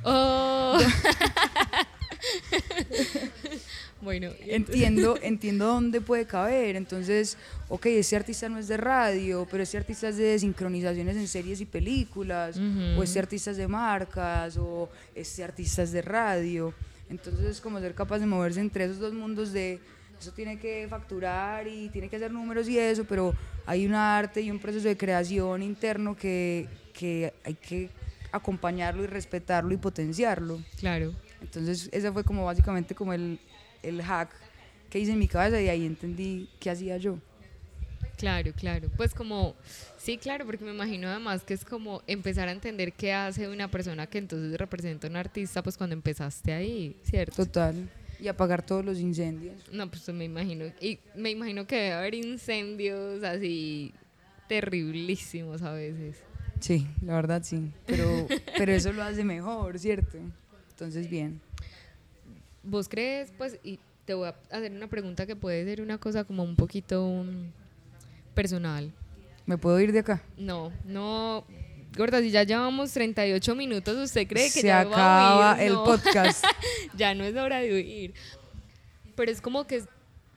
Oh. bueno, entiendo, entiendo dónde puede caber. Entonces, ok, ese artista no es de radio, pero ese artista es de sincronizaciones en series y películas, o este artista es de marcas, o este artista es de radio. Entonces es como ser capaz de moverse entre esos dos mundos de eso tiene que facturar y tiene que hacer números y eso, pero hay un arte y un proceso de creación interno que, que hay que acompañarlo y respetarlo y potenciarlo. claro. Entonces ese fue como básicamente como el, el hack que hice en mi cabeza y ahí entendí qué hacía yo. Claro, claro. Pues como, sí, claro, porque me imagino además que es como empezar a entender qué hace una persona que entonces representa a un artista, pues cuando empezaste ahí, ¿cierto? Total. Y apagar todos los incendios. No, pues me imagino, y me imagino que debe haber incendios así terriblísimos a veces. Sí, la verdad sí. Pero, pero eso lo hace mejor, ¿cierto? Entonces, bien. ¿Vos crees, pues, y te voy a hacer una pregunta que puede ser una cosa como un poquito mm, personal? ¿Me puedo ir de acá? No, no. Gorda, si ya llevamos 38 minutos, ¿usted cree que Se ya va a acaba huir? el No. podcast. ya no es hora de huir. Pero es como que,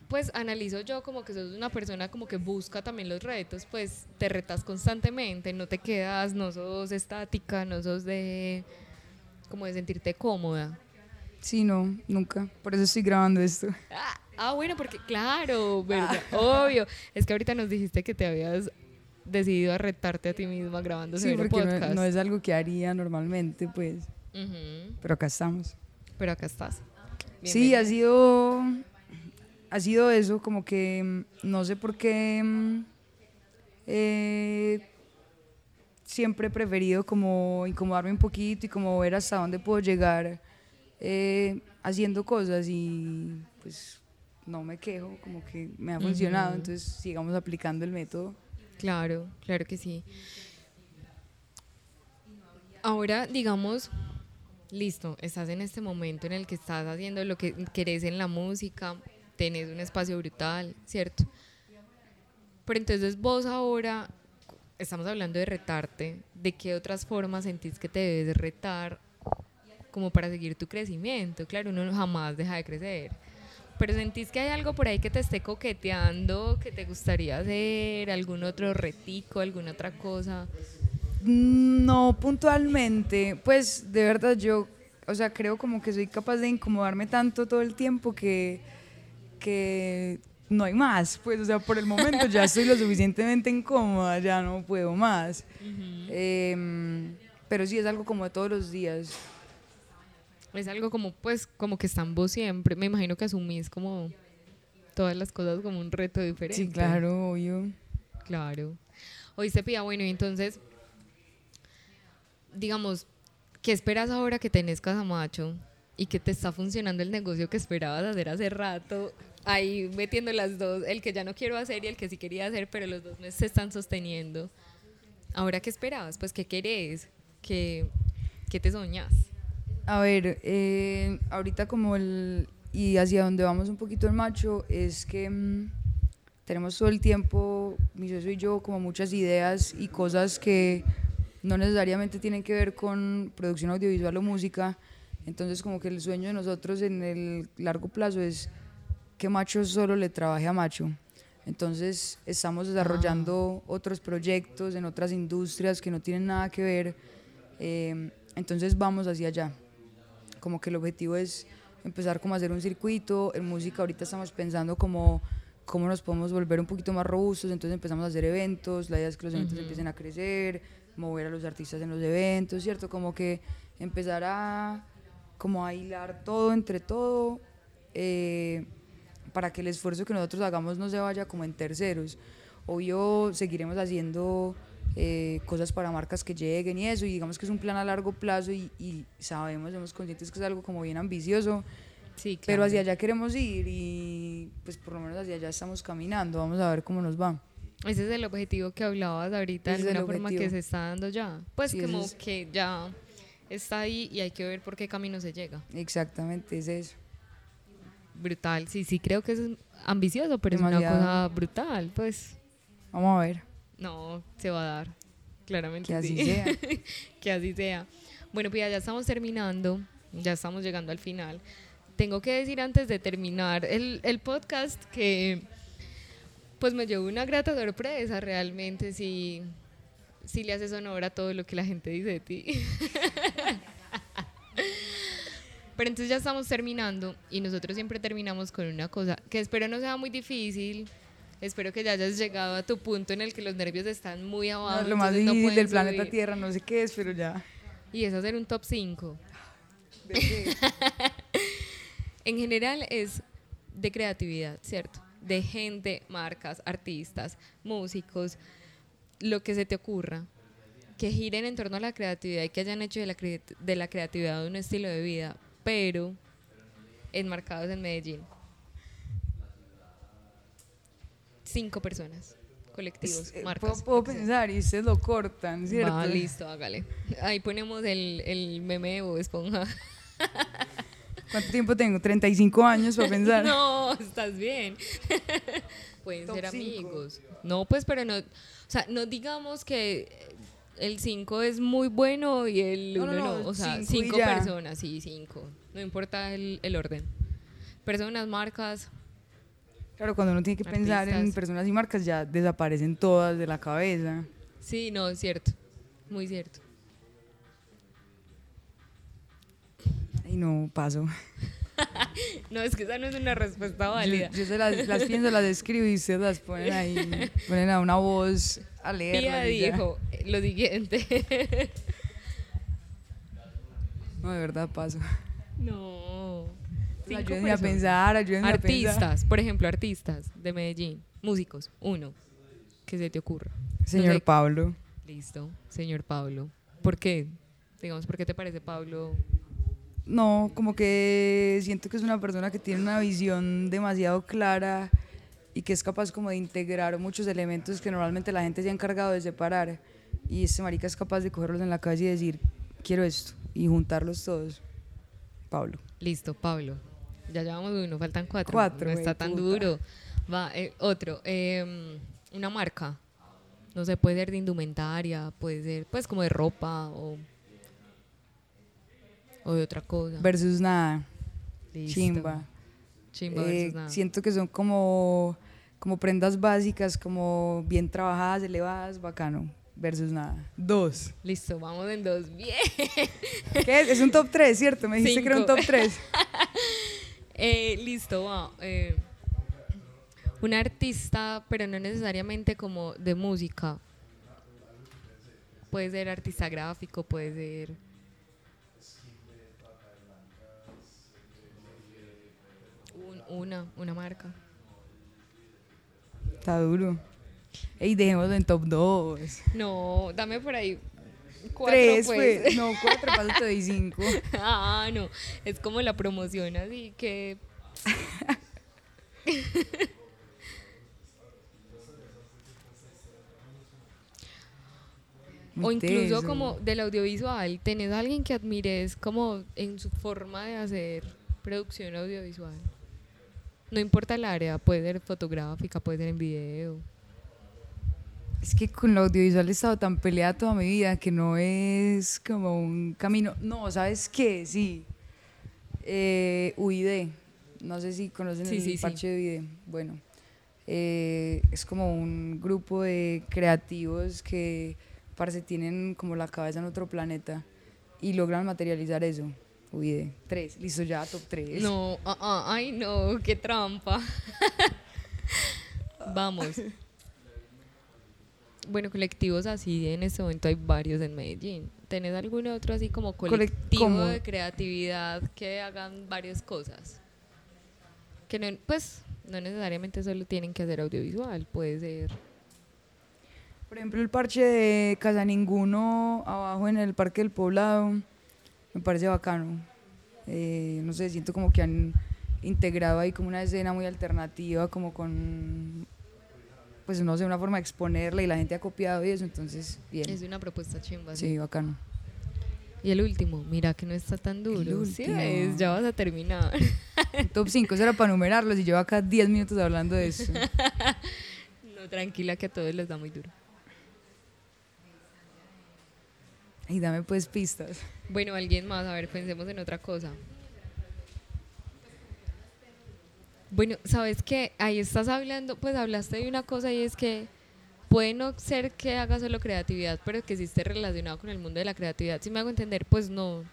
pues analizo yo como que sos una persona como que busca también los retos, pues te retas constantemente, no te quedas, no sos estática, no sos de como de sentirte cómoda. Sí, no, nunca. Por eso estoy grabando esto. Ah, ah, bueno, porque claro, ¿verdad? Obvio. Es que ahorita nos dijiste que te habías decidido a retarte a ti misma grabando Sí, porque no, podcast. no es algo que haría normalmente, pues. Ujú, Pero acá estamos. Pero acá estás. Sí, ha sido, ha sido eso, como que mm, no sé por qué mm, eh, siempre he preferido como incomodarme un poquito y como ver hasta dónde puedo llegar eh, haciendo cosas y pues no me quejo, como que me ha funcionado, entonces sigamos aplicando el método. Claro, claro que sí. Ahora, digamos, listo, estás en este momento en el que estás haciendo lo que querés en la música, tenés un espacio brutal, ¿cierto? Pero entonces vos ahora, estamos hablando de retarte, ¿de qué otras formas sentís que te debes retar como para seguir tu crecimiento? Claro, uno jamás deja de crecer. Pero sentís que hay algo por ahí que te esté coqueteando, que te gustaría hacer, algún otro retico, alguna otra cosa. No puntualmente, pues de verdad yo, o sea, creo como que soy capaz de incomodarme tanto todo el tiempo que, que no hay más, pues, o sea, por el momento ya estoy lo suficientemente incómoda, ya no puedo más. Em, pero sí es algo como de todos los días. Es algo como, pues, como que está en vos siempre. Me imagino que asumís como todas las cosas como un reto diferente. Sí, claro, obvio. Claro. Oíste, Pía, bueno, y entonces, digamos, ¿qué esperas ahora que tenés Casamacho y que te está funcionando el negocio que esperabas hacer hace rato? Ahí metiendo las dos, el que ya no quiero hacer y el que sí quería hacer, pero los dos me se están sosteniendo. Ahora, ¿qué esperabas? Pues, ¿qué querés? ¿Qué, qué te soñas? A ver, eh, ahorita como el... Y hacia donde vamos un poquito el macho es que mm, tenemos todo el tiempo, mi socio y yo, como muchas ideas y cosas que no necesariamente tienen que ver con producción audiovisual o música. Entonces como que el sueño de nosotros en el largo plazo es que macho solo le trabaje a macho. Entonces estamos desarrollando otros proyectos en otras industrias que no tienen nada que ver. eh, entonces vamos hacia allá como que el objetivo es empezar como a hacer un circuito. En música ahorita estamos pensando como cómo nos podemos volver un poquito más robustos, entonces empezamos a hacer eventos, la idea es que los eventos empiecen a crecer, mover a los artistas en los eventos, ¿cierto? Como que empezar a como a hilar todo entre todo eh, para que el esfuerzo que nosotros hagamos no se vaya como en terceros. Obvio, seguiremos haciendo eh, cosas para marcas que lleguen y eso, y digamos que es un plan a largo plazo y, y sabemos, somos conscientes que es algo como bien ambicioso, Sí, claro. pero hacia allá queremos ir y pues por lo menos hacia allá estamos caminando, vamos a ver cómo nos va. Ese es el objetivo que hablabas ahorita, de es alguna forma que se está dando ya. Pues Sí, como es- que ya está ahí y hay que ver por qué camino se llega. Exactamente, es eso. Brutal, sí, sí, creo que es ambicioso, pero es Demasiado. una cosa brutal, pues Vamos a ver, no, se va a dar, claramente que así sí. sea. que así sea. Bueno, pues ya estamos terminando, ya estamos llegando al final. Tengo que decir antes de terminar el, el podcast que pues me llevó una grata sorpresa realmente si, si le haces honor a todo lo que la gente dice de ti. Pero entonces ya estamos terminando y nosotros siempre terminamos con una cosa que espero no sea muy difícil. Espero que ya hayas llegado a tu punto en el que los nervios están muy abajo. No, lo más no difícil del planeta. Tierra, no sé qué es, pero ya. Y es hacer un top 5. ¿De qué? En general es de creatividad, ¿cierto? De gente, marcas, artistas, músicos, lo que se te ocurra, que giren en torno a la creatividad y que hayan hecho de la, cre- de la creatividad un estilo de vida, pero enmarcados en Medellín. Cinco personas, colectivos, Eh, marcas. puedo, puedo pensar y ustedes lo cortan, ¿cierto? Va, listo, hágale. Ahí ponemos el, el meme de Bob Esponja. ¿Cuánto tiempo tengo? 35 años para pensar. No, estás bien. Pueden Top ser cinco. amigos. No, pues, pero no. O sea, no digamos que el 5 es muy bueno y el No, no, 1 no. no, O sea, cinco y 5 ya. personas, sí, 5. No importa el, el orden. Personas, marcas. Claro, cuando uno tiene que pensar en personas y marcas ya desaparecen todas de la cabeza. Sí, no, es cierto. Muy cierto. Y no paso. No, es que esa no es una respuesta válida. yo se las, las pienso, las escribo y ustedes las ponen ahí, ponen a una voz a ya. dijo lo siguiente. No, de verdad paso. no. Cinco Ayúdenme a pensar, ayúdenme a pensar. Artistas, por ejemplo, artistas de Medellín, músicos, uno, que se te ocurra. Señor. Pablo. Listo, señor Pablo. ¿Por qué? Digamos, ¿por qué te parece Pablo? No, como que siento que es una persona que tiene una visión demasiado clara y que es capaz como de integrar muchos elementos que normalmente la gente se ha encargado de separar. Y este marica es capaz de cogerlos en la calle y decir, quiero esto. y juntarlos todos. Pablo. Listo, Pablo. Ya llevamos uno, faltan cuatro. Cuatro, No está tan puta. duro. Va, eh, otro. em, una marca. No sé, puede ser de indumentaria, puede ser, pues, como de ropa o, o de otra cosa. Versus nada. Listo. Chimba. Chimba Eh, nada. siento que son como, como prendas básicas, como bien trabajadas, elevadas, bacano. Versus nada. Dos. Listo, vamos en dos. Bien. ¿Qué es? Es un top 3, ¿cierto? Me dijiste que era un top 3. Eh, listo, va. eh, un artista, pero no necesariamente como de música. Puede ser artista gráfico, puede ser. Un- una, una marca. Está duro. Ey, dejémoslo en top 2. No, dame por ahí. Cuatro, 3, pues. pues. No, 4, paso te doy 5. ah, no. Es como la promoción, así que. O incluso como del audiovisual, ¿tenés a alguien que admires como en su forma de hacer producción audiovisual? No importa el área, puede ser fotográfica, puede ser en video. Es que con lo audiovisual he estado tan peleada toda mi vida que no es como un camino. No, ¿sabes qué? Sí. Eh, UID. No sé si conocen Sí, el sí, sí. parche de UID. Bueno, eh, es como un grupo de creativos que parece tienen como la cabeza en otro planeta y logran materializar eso. UID. Tres. Listo, ya, top 3. No, ah, ah, ay no, qué trampa. Vamos. Bueno, colectivos así en este momento hay varios en Medellín. ¿Tenés algún otro así como colectivo ¿cómo? de creatividad que hagan varias cosas? Que no, pues, no necesariamente solo tienen que hacer audiovisual, puede ser. Por ejemplo, el parche de Casa Ninguno abajo en el Parque del Poblado me parece bacano. Eh, no sé, siento como que han integrado ahí como una escena muy alternativa, como con, pues no sé, una forma de exponerla y la gente ha copiado y eso, entonces, bien. Es una propuesta chimba. sí. Sí, bacano. Y el último, mira que no está tan duro. Sí, ves, ya vas a terminar. Top 5, eso era para numerarlos y llevo acá 10 minutos hablando de eso. no, tranquila que a todos les da muy duro. Y dame pues pistas. Bueno, alguien más, a ver, pensemos en otra cosa. Bueno, ¿sabes qué? Ahí estás hablando, pues hablaste de una cosa y es que puede no ser que haga solo creatividad, pero que sí esté relacionado con el mundo de la creatividad. Si me hago entender, pues no.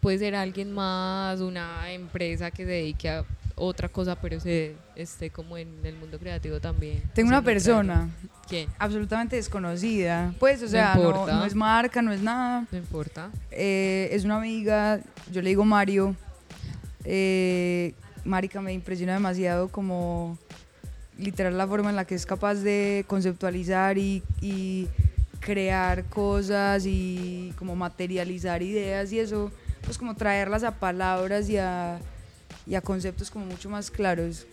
Puede ser alguien más, una empresa que se dedique a otra cosa, pero se esté como en el mundo creativo también. Tengo una persona creativo. ¿Quién? absolutamente desconocida. Pues, o sea, no es marca, no es nada. No importa. Eh, es una amiga, yo le digo Mario. Eh, Marica me impresiona demasiado como literal la forma en la que es capaz de conceptualizar y, y crear cosas y como materializar ideas y eso, pues como traerlas a palabras y a, y a conceptos como mucho más claros.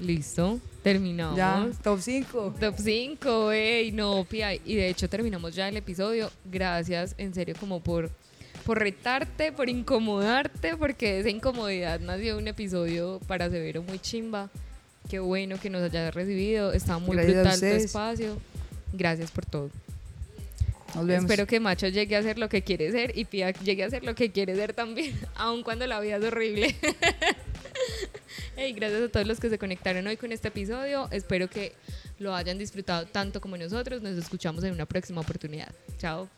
Listo, terminamos. Ya, top 5. Top 5, ey, no, Pia. Y de hecho terminamos ya el episodio. Gracias, en serio, como por, por retarte, por incomodarte, porque de esa incomodidad nació un episodio para Severo muy chimba. Qué bueno que nos hayas recibido. Estaba muy Gracias brutal tu espacio. Gracias por todo. Nos vemos. Espero que Macho llegue a ser lo que quiere ser y Pia llegue a ser lo que quiere ser también, aun cuando la vida es horrible. Hey, gracias a todos los que se conectaron hoy con este episodio. Espero que lo hayan disfrutado tanto como nosotros. Nos escuchamos en una próxima oportunidad. Chao.